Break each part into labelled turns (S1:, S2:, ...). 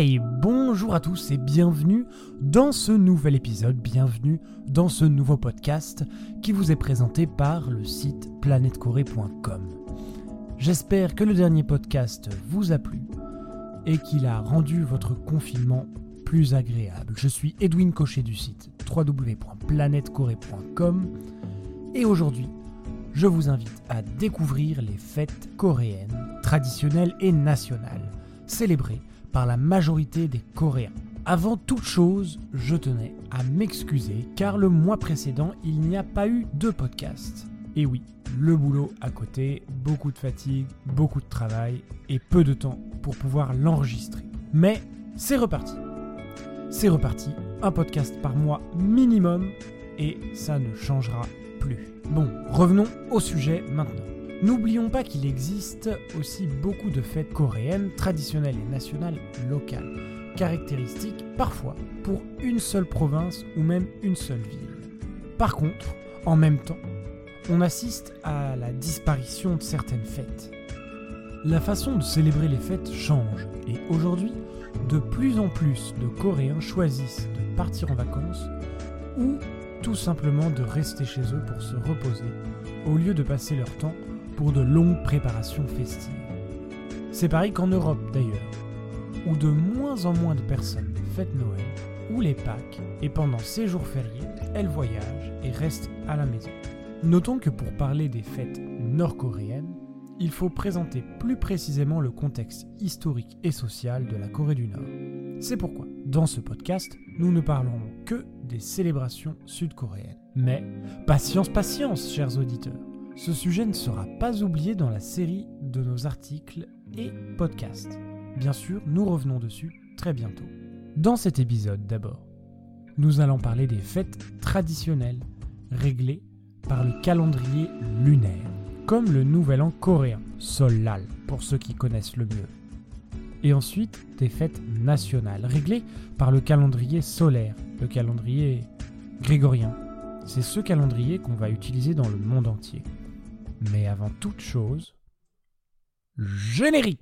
S1: Bonjour à tous et bienvenue dans ce nouvel épisode, bienvenue dans ce nouveau podcast qui vous est présenté par le site planetcorée.com. J'espère que le dernier podcast vous a plu et qu'il a rendu votre confinement plus agréable. Je suis Edwin Cochet du site www.planetcorée.com et aujourd'hui, je vous invite à découvrir les fêtes coréennes traditionnelles et nationales célébrées par la majorité des Coréens. Avant toute chose, je tenais à m'excuser car le mois précédent, il n'y a pas eu de podcast. Et oui, le boulot à côté, beaucoup de fatigue, beaucoup de travail et peu de temps pour pouvoir l'enregistrer. Mais c'est reparti. C'est reparti, un podcast par mois minimum et ça ne changera plus. Bon, revenons au sujet maintenant. N'oublions pas qu'il existe aussi beaucoup de fêtes coréennes traditionnelles et nationales locales, caractéristiques parfois pour une seule province ou même une seule ville. Par contre, en même temps, on assiste à la disparition de certaines fêtes. La façon de célébrer les fêtes change et aujourd'hui, de plus en plus de Coréens choisissent de partir en vacances ou tout simplement de rester chez eux pour se reposer au lieu de passer leur temps pour de longues préparations festives. C'est pareil qu'en Europe d'ailleurs, où de moins en moins de personnes fêtent Noël ou les Pâques, et pendant ces jours fériés, elles voyagent et restent à la maison. Notons que pour parler des fêtes nord-coréennes, il faut présenter plus précisément le contexte historique et social de la Corée du Nord. C'est pourquoi, dans ce podcast, nous ne parlerons que des célébrations sud-coréennes. Mais patience, patience, chers auditeurs ce sujet ne sera pas oublié dans la série de nos articles et podcasts. Bien sûr, nous revenons dessus très bientôt. Dans cet épisode d'abord, nous allons parler des fêtes traditionnelles réglées par le calendrier lunaire, comme le nouvel an coréen, Sol-Lal, pour ceux qui connaissent le mieux. Et ensuite, des fêtes nationales réglées par le calendrier solaire, le calendrier grégorien. C'est ce calendrier qu'on va utiliser dans le monde entier. Mais avant toute chose, générique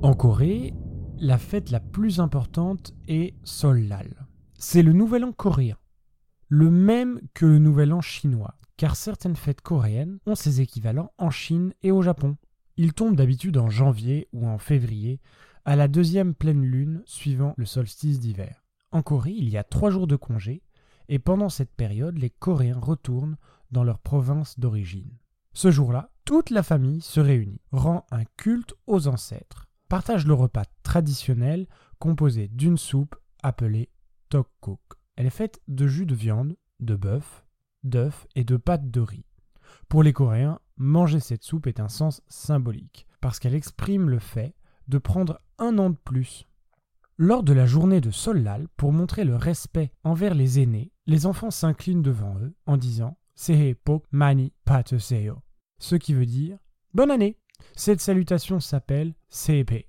S1: En Corée, la fête la plus importante est Sol-Lal. C'est le nouvel an coréen le même que le Nouvel An chinois, car certaines fêtes coréennes ont ses équivalents en Chine et au Japon. Il tombe d'habitude en janvier ou en février, à la deuxième pleine lune suivant le solstice d'hiver. En Corée, il y a trois jours de congé, et pendant cette période, les Coréens retournent dans leur province d'origine. Ce jour-là, toute la famille se réunit, rend un culte aux ancêtres, partage le repas traditionnel composé d'une soupe appelée tteokguk. Elle est faite de jus de viande, de bœuf, d'œufs et de pâte de riz. Pour les Coréens, manger cette soupe est un sens symbolique, parce qu'elle exprime le fait de prendre un an de plus. Lors de la journée de Solal, pour montrer le respect envers les aînés, les enfants s'inclinent devant eux en disant Sehe Pok Mani Pateseo, ce qui veut dire Bonne année. Cette salutation s'appelle Sepe.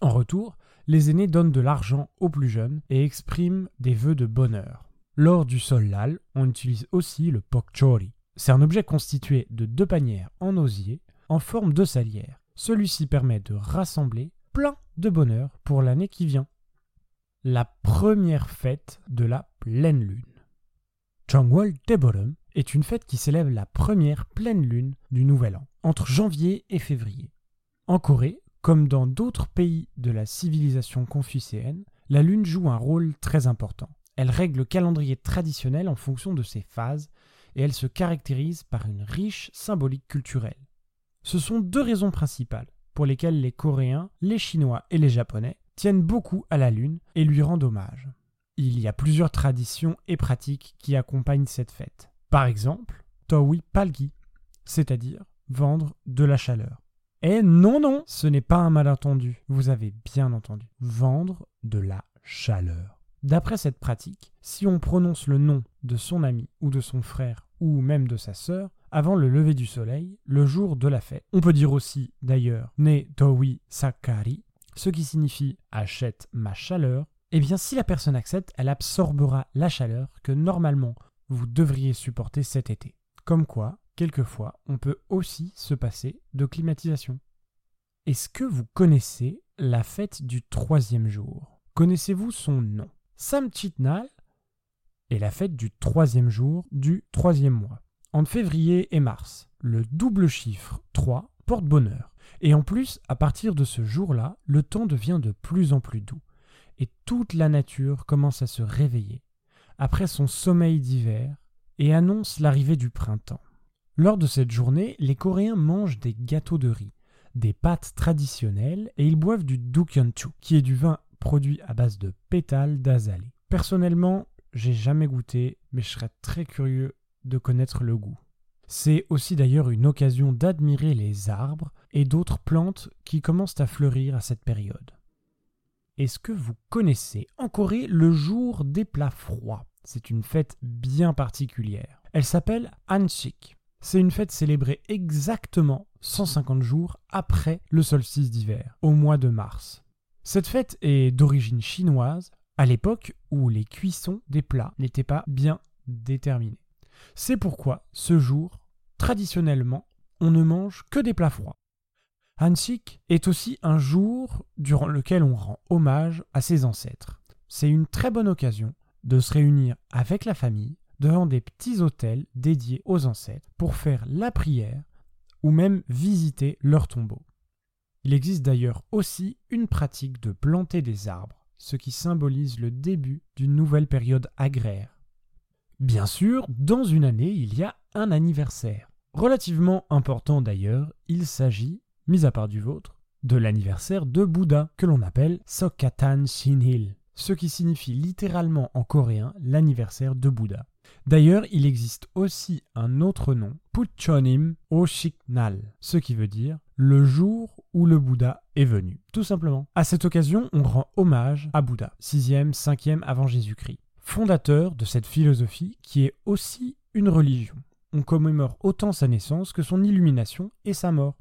S1: En retour, les aînés donnent de l'argent aux plus jeunes et expriment des vœux de bonheur. Lors du sol-lal, on utilise aussi le pokchori. C'est un objet constitué de deux panières en osier en forme de salière. Celui-ci permet de rassembler plein de bonheur pour l'année qui vient. La première fête de la pleine lune. Changwol Teborum est une fête qui célèbre la première pleine lune du nouvel an, entre janvier et février. En Corée, comme dans d'autres pays de la civilisation confucéenne, la Lune joue un rôle très important. Elle règle le calendrier traditionnel en fonction de ses phases et elle se caractérise par une riche symbolique culturelle. Ce sont deux raisons principales pour lesquelles les Coréens, les Chinois et les Japonais tiennent beaucoup à la Lune et lui rendent hommage. Il y a plusieurs traditions et pratiques qui accompagnent cette fête. Par exemple, Towi Palgi, c'est-à-dire vendre de la chaleur. Et non, non, ce n'est pas un malentendu. Vous avez bien entendu. Vendre de la chaleur. D'après cette pratique, si on prononce le nom de son ami ou de son frère ou même de sa sœur avant le lever du soleil, le jour de la fête. On peut dire aussi d'ailleurs ne towi sakari, ce qui signifie achète ma chaleur. Eh bien, si la personne accepte, elle absorbera la chaleur que normalement vous devriez supporter cet été. Comme quoi, quelquefois, on peut aussi se passer de climatisation. Est-ce que vous connaissez la fête du troisième jour? Connaissez-vous son nom? Samchitnal est la fête du troisième jour du troisième mois. Entre février et mars, le double chiffre 3 porte bonheur. Et en plus, à partir de ce jour-là, le temps devient de plus en plus doux. Et toute la nature commence à se réveiller, après son sommeil d'hiver, et annonce l'arrivée du printemps. Lors de cette journée, les Coréens mangent des gâteaux de riz, des pâtes traditionnelles, et ils boivent du dukyeonchu, qui est du vin produit à base de pétales d'azalée. Personnellement, j'ai jamais goûté, mais je serais très curieux de connaître le goût. C'est aussi d'ailleurs une occasion d'admirer les arbres et d'autres plantes qui commencent à fleurir à cette période. Est-ce que vous connaissez en Corée le jour des plats froids? C'est une fête bien particulière. Elle s'appelle Hansik. C'est une fête célébrée exactement 150 jours après le solstice d'hiver, au mois de mars. Cette fête est d'origine chinoise, à l'époque où les cuissons des plats n'étaient pas bien déterminées. C'est pourquoi, ce jour, traditionnellement, on ne mange que des plats froids. Hansik est aussi un jour durant lequel on rend hommage à ses ancêtres. C'est une très bonne occasion de se réunir avec la famille devant des petits hôtels dédiés aux ancêtres pour faire la prière ou même visiter leur tombeau. Il existe d'ailleurs aussi une pratique de planter des arbres, ce qui symbolise le début d'une nouvelle période agraire. Bien sûr, dans une année, il y a un anniversaire. Relativement important d'ailleurs, il s'agit, mis à part du vôtre, de l'anniversaire de Bouddha, que l'on appelle Sokatan Shinhil, ce qui signifie littéralement en coréen l'anniversaire de Bouddha. D'ailleurs, il existe aussi un autre nom, Puchonim Oshiknal, ce qui veut dire le jour où le Bouddha est venu, tout simplement. À cette occasion, on rend hommage à Bouddha, 6e, 5e avant Jésus-Christ, fondateur de cette philosophie qui est aussi une religion. On commémore autant sa naissance que son illumination et sa mort.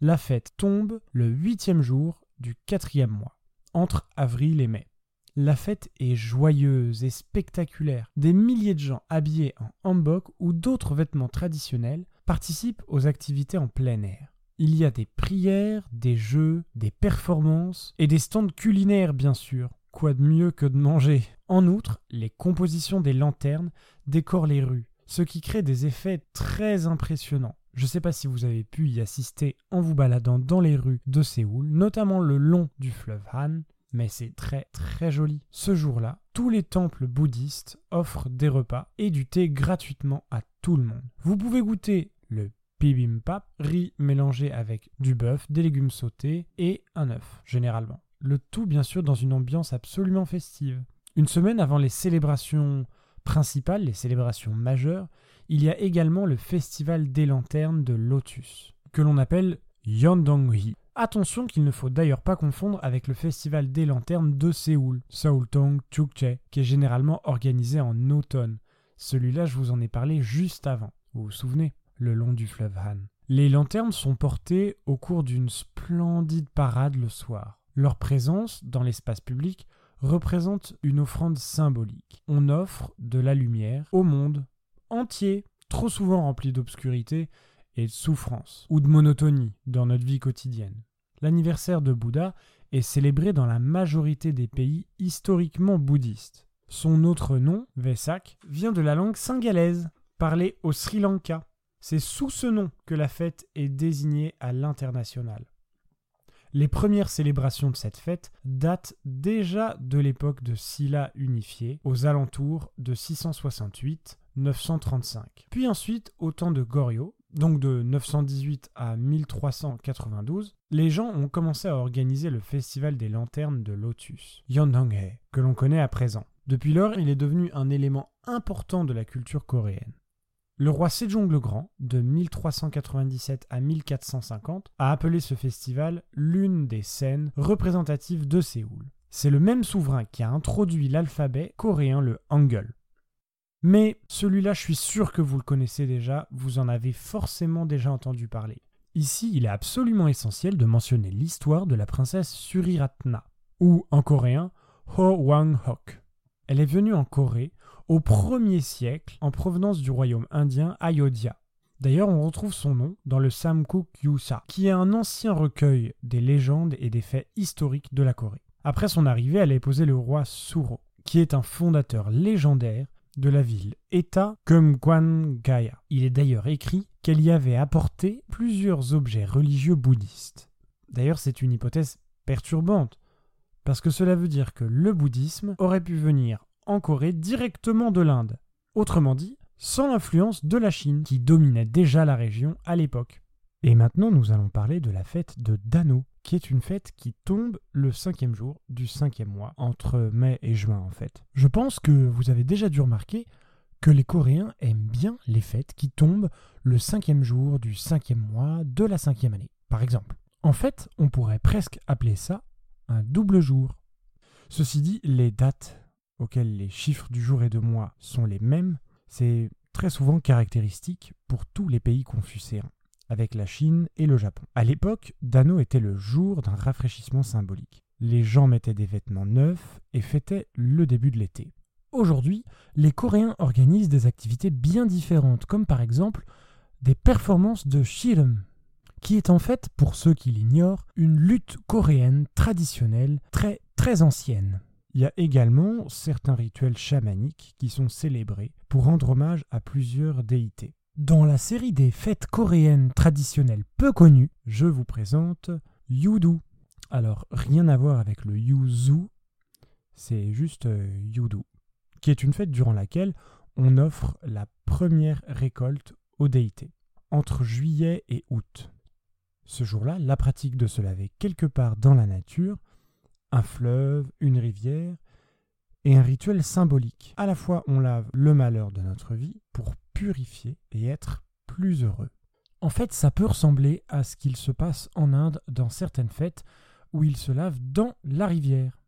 S1: La fête tombe le huitième jour du quatrième mois, entre avril et mai. La fête est joyeuse et spectaculaire. Des milliers de gens habillés en hanbok ou d'autres vêtements traditionnels participent aux activités en plein air. Il y a des prières, des jeux, des performances et des stands culinaires bien sûr. Quoi de mieux que de manger? En outre, les compositions des lanternes décorent les rues, ce qui crée des effets très impressionnants. Je ne sais pas si vous avez pu y assister en vous baladant dans les rues de Séoul, notamment le long du fleuve Han, mais c'est très très joli. Ce jour-là, tous les temples bouddhistes offrent des repas et du thé gratuitement à tout le monde. Vous pouvez goûter le bibimbap, riz mélangé avec du bœuf, des légumes sautés et un œuf, généralement. Le tout bien sûr dans une ambiance absolument festive. Une semaine avant les célébrations principales, les célébrations majeures, il y a également le festival des lanternes de Lotus, que l'on appelle Yondonghi. Attention qu'il ne faut d'ailleurs pas confondre avec le festival des lanternes de Séoul, Seoultong Chukche, qui est généralement organisé en automne. Celui-là, je vous en ai parlé juste avant. Vous vous souvenez? Le long du fleuve Han. Les lanternes sont portées au cours d'une splendide parade le soir. Leur présence dans l'espace public représente une offrande symbolique. On offre de la lumière au monde entier, trop souvent rempli d'obscurité et de souffrance, ou de monotonie dans notre vie quotidienne. L'anniversaire de Bouddha est célébré dans la majorité des pays historiquement bouddhistes. Son autre nom, Vesak, vient de la langue singalaise, parlée au Sri Lanka. C'est sous ce nom que la fête est désignée à l'international. Les premières célébrations de cette fête datent déjà de l'époque de Silla unifiée, aux alentours de 668-935. Puis ensuite, au temps de Goryeo, donc de 918 à 1392, les gens ont commencé à organiser le festival des lanternes de Lotus, Yondonghae, que l'on connaît à présent. Depuis lors, il est devenu un élément important de la culture coréenne. Le roi Sejong le Grand, de 1397 à 1450, a appelé ce festival l'une des scènes représentatives de Séoul. C'est le même souverain qui a introduit l'alphabet coréen, le Hangul. Mais celui-là, je suis sûr que vous le connaissez déjà, vous en avez forcément déjà entendu parler. Ici, il est absolument essentiel de mentionner l'histoire de la princesse Suriratna, ou en coréen Ho Wang-hok. Elle est venue en Corée au 1er siècle en provenance du royaume indien Ayodhya. D'ailleurs, on retrouve son nom dans le Samguk Yusa, qui est un ancien recueil des légendes et des faits historiques de la Corée. Après son arrivée, elle a épousé le roi Suro, qui est un fondateur légendaire de la ville, État Gaya. Il est d'ailleurs écrit qu'elle y avait apporté plusieurs objets religieux bouddhistes. D'ailleurs, c'est une hypothèse perturbante, parce que cela veut dire que le bouddhisme aurait pu venir en Corée directement de l'Inde. Autrement dit, sans l'influence de la Chine, qui dominait déjà la région à l'époque. Et maintenant, nous allons parler de la fête de Dano, qui est une fête qui tombe le cinquième jour du cinquième mois, entre mai et juin en fait. Je pense que vous avez déjà dû remarquer que les Coréens aiment bien les fêtes qui tombent le cinquième jour du cinquième mois de la cinquième année, par exemple. En fait, on pourrait presque appeler ça un double jour. Ceci dit, les dates auxquelles les chiffres du jour et de mois sont les mêmes, c'est très souvent caractéristique pour tous les pays confucéens avec la Chine et le Japon. À l'époque, Dano était le jour d'un rafraîchissement symbolique. Les gens mettaient des vêtements neufs et fêtaient le début de l'été. Aujourd'hui, les Coréens organisent des activités bien différentes, comme par exemple des performances de Shirem, qui est en fait, pour ceux qui l'ignorent, une lutte coréenne traditionnelle très très ancienne. Il y a également certains rituels chamaniques qui sont célébrés pour rendre hommage à plusieurs déités. Dans la série des fêtes coréennes traditionnelles peu connues, je vous présente Yudu. Alors, rien à voir avec le Yuzu, c'est juste euh, Yudu, qui est une fête durant laquelle on offre la première récolte aux déités, entre juillet et août. Ce jour-là, la pratique de se laver quelque part dans la nature, un fleuve, une rivière, est un rituel symbolique. À la fois, on lave le malheur de notre vie pour purifier et être plus heureux. En fait, ça peut ressembler à ce qu'il se passe en Inde dans certaines fêtes où ils se lavent dans la rivière.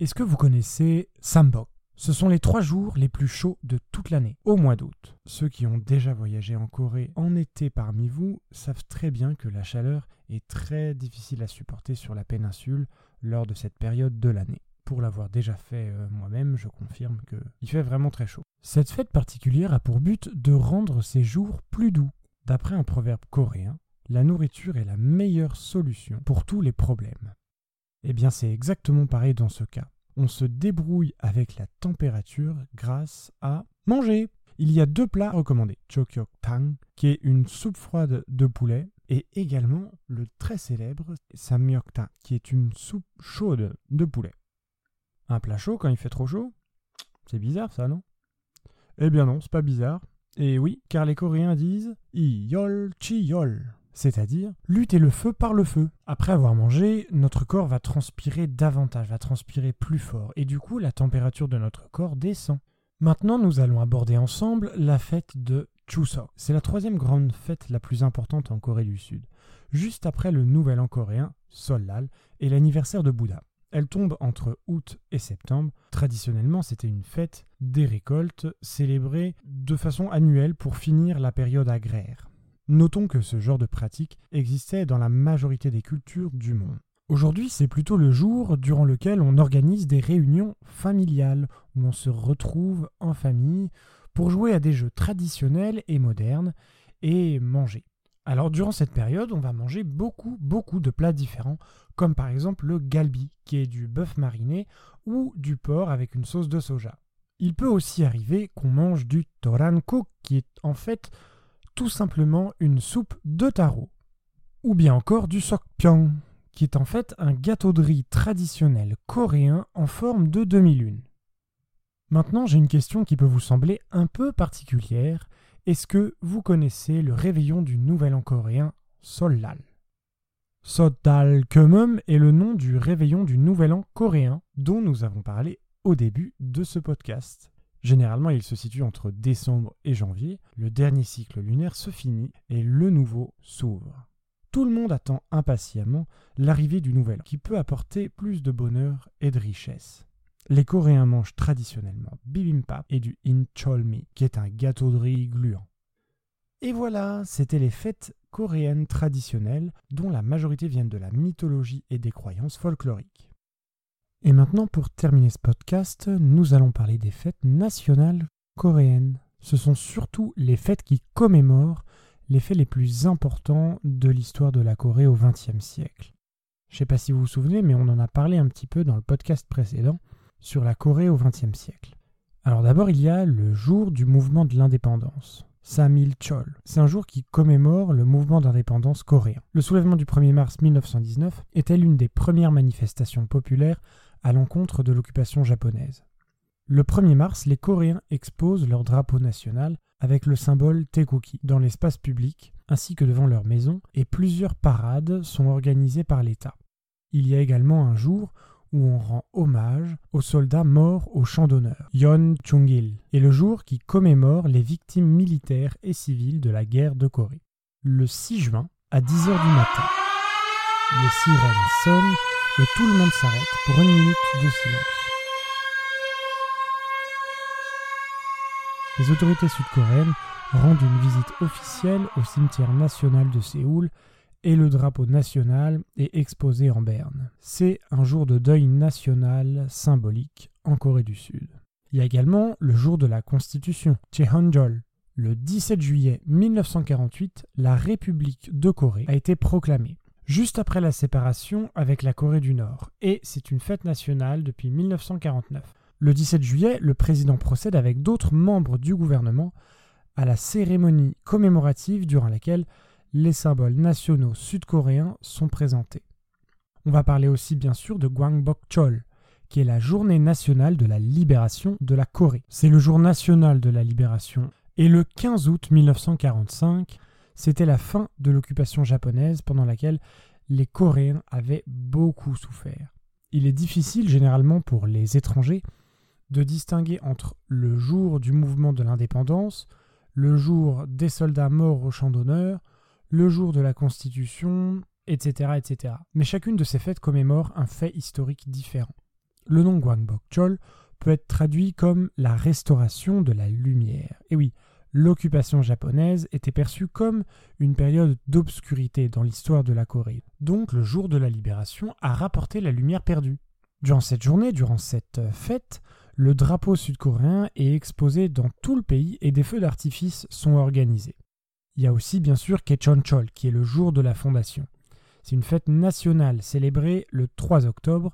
S1: Est-ce que vous connaissez Sambok Ce sont les trois jours les plus chauds de toute l'année, au mois d'août. Ceux qui ont déjà voyagé en Corée en été parmi vous savent très bien que la chaleur est très difficile à supporter sur la péninsule lors de cette période de l'année. Pour l'avoir déjà fait euh, moi-même, je confirme qu'il fait vraiment très chaud. Cette fête particulière a pour but de rendre ces jours plus doux. D'après un proverbe coréen, la nourriture est la meilleure solution pour tous les problèmes. Eh bien c'est exactement pareil dans ce cas. On se débrouille avec la température grâce à manger. Il y a deux plats recommandés. Chokyok Tang, qui est une soupe froide de poulet, et également le très célèbre Samyokta, qui est une soupe chaude de poulet. Un plat chaud quand il fait trop chaud? C'est bizarre ça, non? Eh bien non, c'est pas bizarre. Et oui, car les Coréens disent Iyol Chiyol, c'est-à-dire lutter le feu par le feu. Après avoir mangé, notre corps va transpirer davantage, va transpirer plus fort, et du coup la température de notre corps descend. Maintenant, nous allons aborder ensemble la fête de Chuseok. C'est la troisième grande fête la plus importante en Corée du Sud, juste après le Nouvel An coréen, Sollal, et l'anniversaire de Bouddha. Elle tombe entre août et septembre. Traditionnellement, c'était une fête des récoltes célébrée de façon annuelle pour finir la période agraire. Notons que ce genre de pratique existait dans la majorité des cultures du monde. Aujourd'hui, c'est plutôt le jour durant lequel on organise des réunions familiales, où on se retrouve en famille pour jouer à des jeux traditionnels et modernes et manger. Alors durant cette période, on va manger beaucoup, beaucoup de plats différents, comme par exemple le galbi, qui est du bœuf mariné ou du porc avec une sauce de soja. Il peut aussi arriver qu'on mange du toranko, qui est en fait tout simplement une soupe de taro. Ou bien encore du sokpyeong, qui est en fait un gâteau de riz traditionnel coréen en forme de demi-lune. Maintenant, j'ai une question qui peut vous sembler un peu particulière, est-ce que vous connaissez le réveillon du Nouvel An coréen Sollal Kemum est le nom du réveillon du Nouvel An coréen dont nous avons parlé au début de ce podcast. Généralement, il se situe entre décembre et janvier, le dernier cycle lunaire se finit et le nouveau s'ouvre. Tout le monde attend impatiemment l'arrivée du Nouvel An, qui peut apporter plus de bonheur et de richesse. Les Coréens mangent traditionnellement bibimbap et du incholmi, qui est un gâteau de riz gluant. Et voilà, c'était les fêtes coréennes traditionnelles dont la majorité viennent de la mythologie et des croyances folkloriques. Et maintenant, pour terminer ce podcast, nous allons parler des fêtes nationales coréennes. Ce sont surtout les fêtes qui commémorent les faits les plus importants de l'histoire de la Corée au XXe siècle. Je ne sais pas si vous vous souvenez, mais on en a parlé un petit peu dans le podcast précédent sur la Corée au XXe siècle. Alors d'abord, il y a le jour du mouvement de l'indépendance. Samil Chol. C'est un jour qui commémore le mouvement d'indépendance coréen. Le soulèvement du 1er mars 1919 était l'une des premières manifestations populaires à l'encontre de l'occupation japonaise. Le 1er mars, les Coréens exposent leur drapeau national avec le symbole Tekoki dans l'espace public ainsi que devant leur maison et plusieurs parades sont organisées par l'État. Il y a également un jour où on rend hommage aux soldats morts au champ d'honneur, Yon Chung-il, et le jour qui commémore les victimes militaires et civiles de la guerre de Corée. Le 6 juin, à 10h du matin, les sirènes sonnent et tout le monde s'arrête pour une minute de silence. Les autorités sud-coréennes rendent une visite officielle au cimetière national de Séoul et le drapeau national est exposé en berne. C'est un jour de deuil national symbolique en Corée du Sud. Il y a également le jour de la Constitution, Chehonjol. Le 17 juillet 1948, la République de Corée a été proclamée juste après la séparation avec la Corée du Nord, et c'est une fête nationale depuis 1949. Le 17 juillet, le président procède avec d'autres membres du gouvernement à la cérémonie commémorative durant laquelle les symboles nationaux sud-coréens sont présentés. On va parler aussi bien sûr de Gwangbok-chol, qui est la journée nationale de la libération de la Corée. C'est le jour national de la libération. Et le 15 août 1945, c'était la fin de l'occupation japonaise pendant laquelle les Coréens avaient beaucoup souffert. Il est difficile généralement pour les étrangers de distinguer entre le jour du mouvement de l'indépendance, le jour des soldats morts au champ d'honneur, le jour de la Constitution, etc., etc. Mais chacune de ces fêtes commémore un fait historique différent. Le nom Gwangbok-chol peut être traduit comme la restauration de la lumière. Et oui, l'occupation japonaise était perçue comme une période d'obscurité dans l'histoire de la Corée. Donc le jour de la libération a rapporté la lumière perdue. Durant cette journée, durant cette fête, le drapeau sud-coréen est exposé dans tout le pays et des feux d'artifice sont organisés. Il y a aussi bien sûr Kechonchol, qui est le jour de la fondation. C'est une fête nationale célébrée le 3 octobre,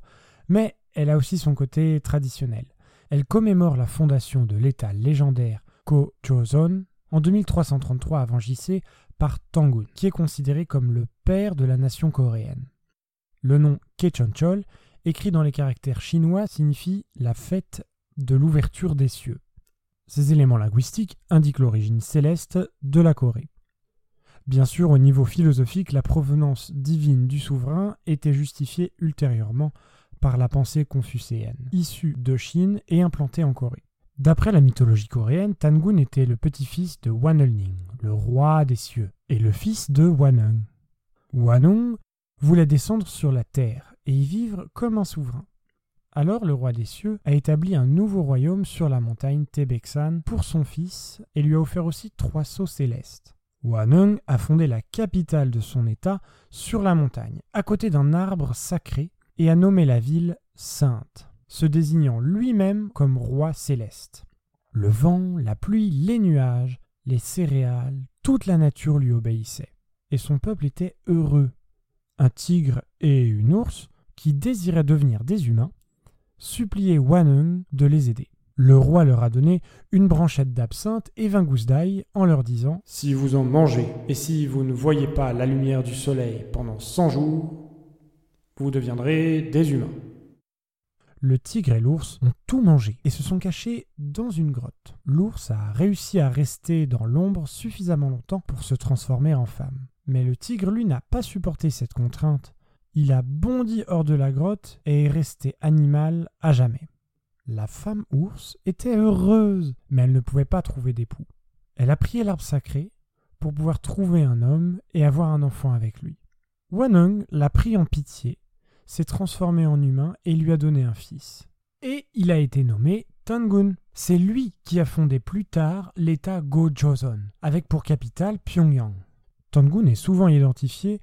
S1: mais elle a aussi son côté traditionnel. Elle commémore la fondation de l'État légendaire Ko-Joseon en 2333 avant JC par Tangun, qui est considéré comme le père de la nation coréenne. Le nom Kechonchol, écrit dans les caractères chinois, signifie la fête de l'ouverture des cieux. Ces éléments linguistiques indiquent l'origine céleste de la Corée. Bien sûr, au niveau philosophique, la provenance divine du souverain était justifiée ultérieurement par la pensée confucéenne, issue de Chine et implantée en Corée. D'après la mythologie coréenne, Tangun était le petit-fils de Wanelning, le roi des cieux, et le fils de Wanung. Wanung voulait descendre sur la terre et y vivre comme un souverain. Alors le roi des cieux a établi un nouveau royaume sur la montagne Tebeksan pour son fils et lui a offert aussi trois sceaux célestes. Wanung a fondé la capitale de son état sur la montagne, à côté d'un arbre sacré, et a nommé la ville Sainte se désignant lui-même comme roi céleste. Le vent, la pluie, les nuages, les céréales, toute la nature lui obéissait, et son peuple était heureux. Un tigre et une ours, qui désiraient devenir des humains, suppliaient Wanung de les aider. Le roi leur a donné une branchette d'absinthe et vingt gousses d'ail en leur disant Si vous en mangez et si vous ne voyez pas la lumière du soleil pendant cent jours, vous deviendrez des humains le tigre et l'ours ont tout mangé et se sont cachés dans une grotte. L'ours a réussi à rester dans l'ombre suffisamment longtemps pour se transformer en femme. Mais le tigre, lui, n'a pas supporté cette contrainte. Il a bondi hors de la grotte et est resté animal à jamais. La femme ours était heureuse, mais elle ne pouvait pas trouver d'époux. Elle a prié l'arbre sacré pour pouvoir trouver un homme et avoir un enfant avec lui. Wanung l'a pris en pitié s'est transformé en humain et lui a donné un fils. et il a été nommé Tangun. C'est lui qui a fondé plus tard l'État Go-Joseon, avec pour capitale Pyongyang. Tangun est souvent identifié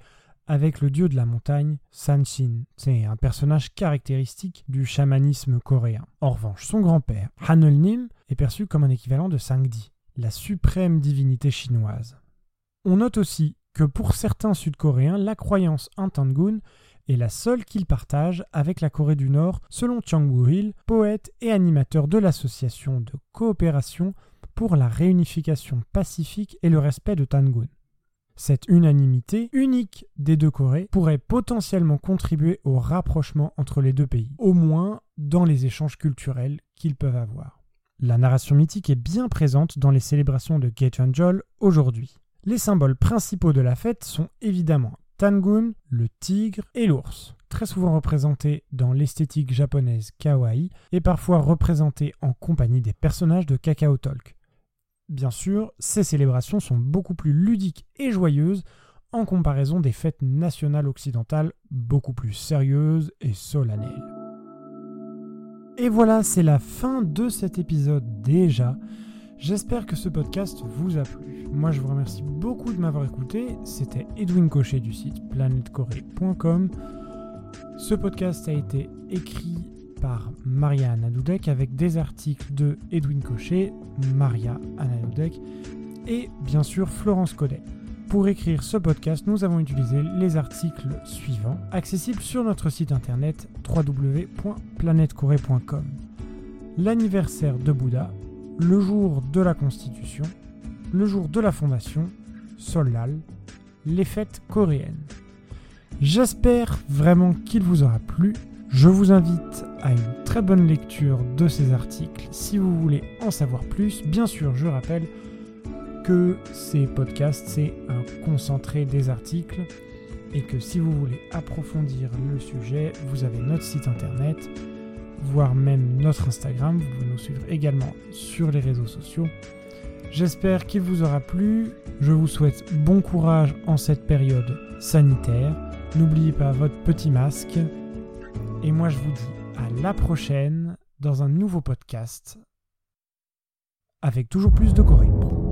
S1: avec le dieu de la montagne, Sanshin. C'est un personnage caractéristique du chamanisme coréen. En revanche, son grand-père, Hanulnim, est perçu comme un équivalent de Sangdi, la suprême divinité chinoise. On note aussi que pour certains Sud-Coréens, la croyance en Tangun est la seule qu'ils partagent avec la Corée du Nord, selon Chang Woo-il, poète et animateur de l'association de coopération pour la réunification pacifique et le respect de Tangun. Cette unanimité unique des deux Corées pourrait potentiellement contribuer au rapprochement entre les deux pays, au moins dans les échanges culturels qu'ils peuvent avoir. La narration mythique est bien présente dans les célébrations de Gecheonjol aujourd'hui. Les symboles principaux de la fête sont évidemment Tangun, le tigre et l'ours, très souvent représentés dans l'esthétique japonaise kawaii et parfois représentés en compagnie des personnages de Kakao Talk. Bien sûr, ces célébrations sont beaucoup plus ludiques et joyeuses en comparaison des fêtes nationales occidentales beaucoup plus sérieuses et solennelles. Et voilà, c'est la fin de cet épisode déjà. J'espère que ce podcast vous a plu. Moi, je vous remercie beaucoup de m'avoir écouté. C'était Edwin Cochet du site planetcorée.com. Ce podcast a été écrit par Maria Anadoudek avec des articles de Edwin Cochet, Maria Anadoudek et bien sûr Florence Codet. Pour écrire ce podcast, nous avons utilisé les articles suivants, accessibles sur notre site internet www.planetcorée.com. L'anniversaire de Bouddha, le jour de la Constitution, le jour de la fondation, Solal, les fêtes coréennes. J'espère vraiment qu'il vous aura plu je vous invite à une très bonne lecture de ces articles si vous voulez en savoir plus. Bien sûr, je rappelle que ces podcasts, c'est un concentré des articles et que si vous voulez approfondir le sujet, vous avez notre site internet, voire même notre Instagram. Vous pouvez nous suivre également sur les réseaux sociaux. J'espère qu'il vous aura plu. Je vous souhaite bon courage en cette période sanitaire. N'oubliez pas votre petit masque et moi, je vous dis à la prochaine dans un nouveau podcast avec toujours plus de Corée.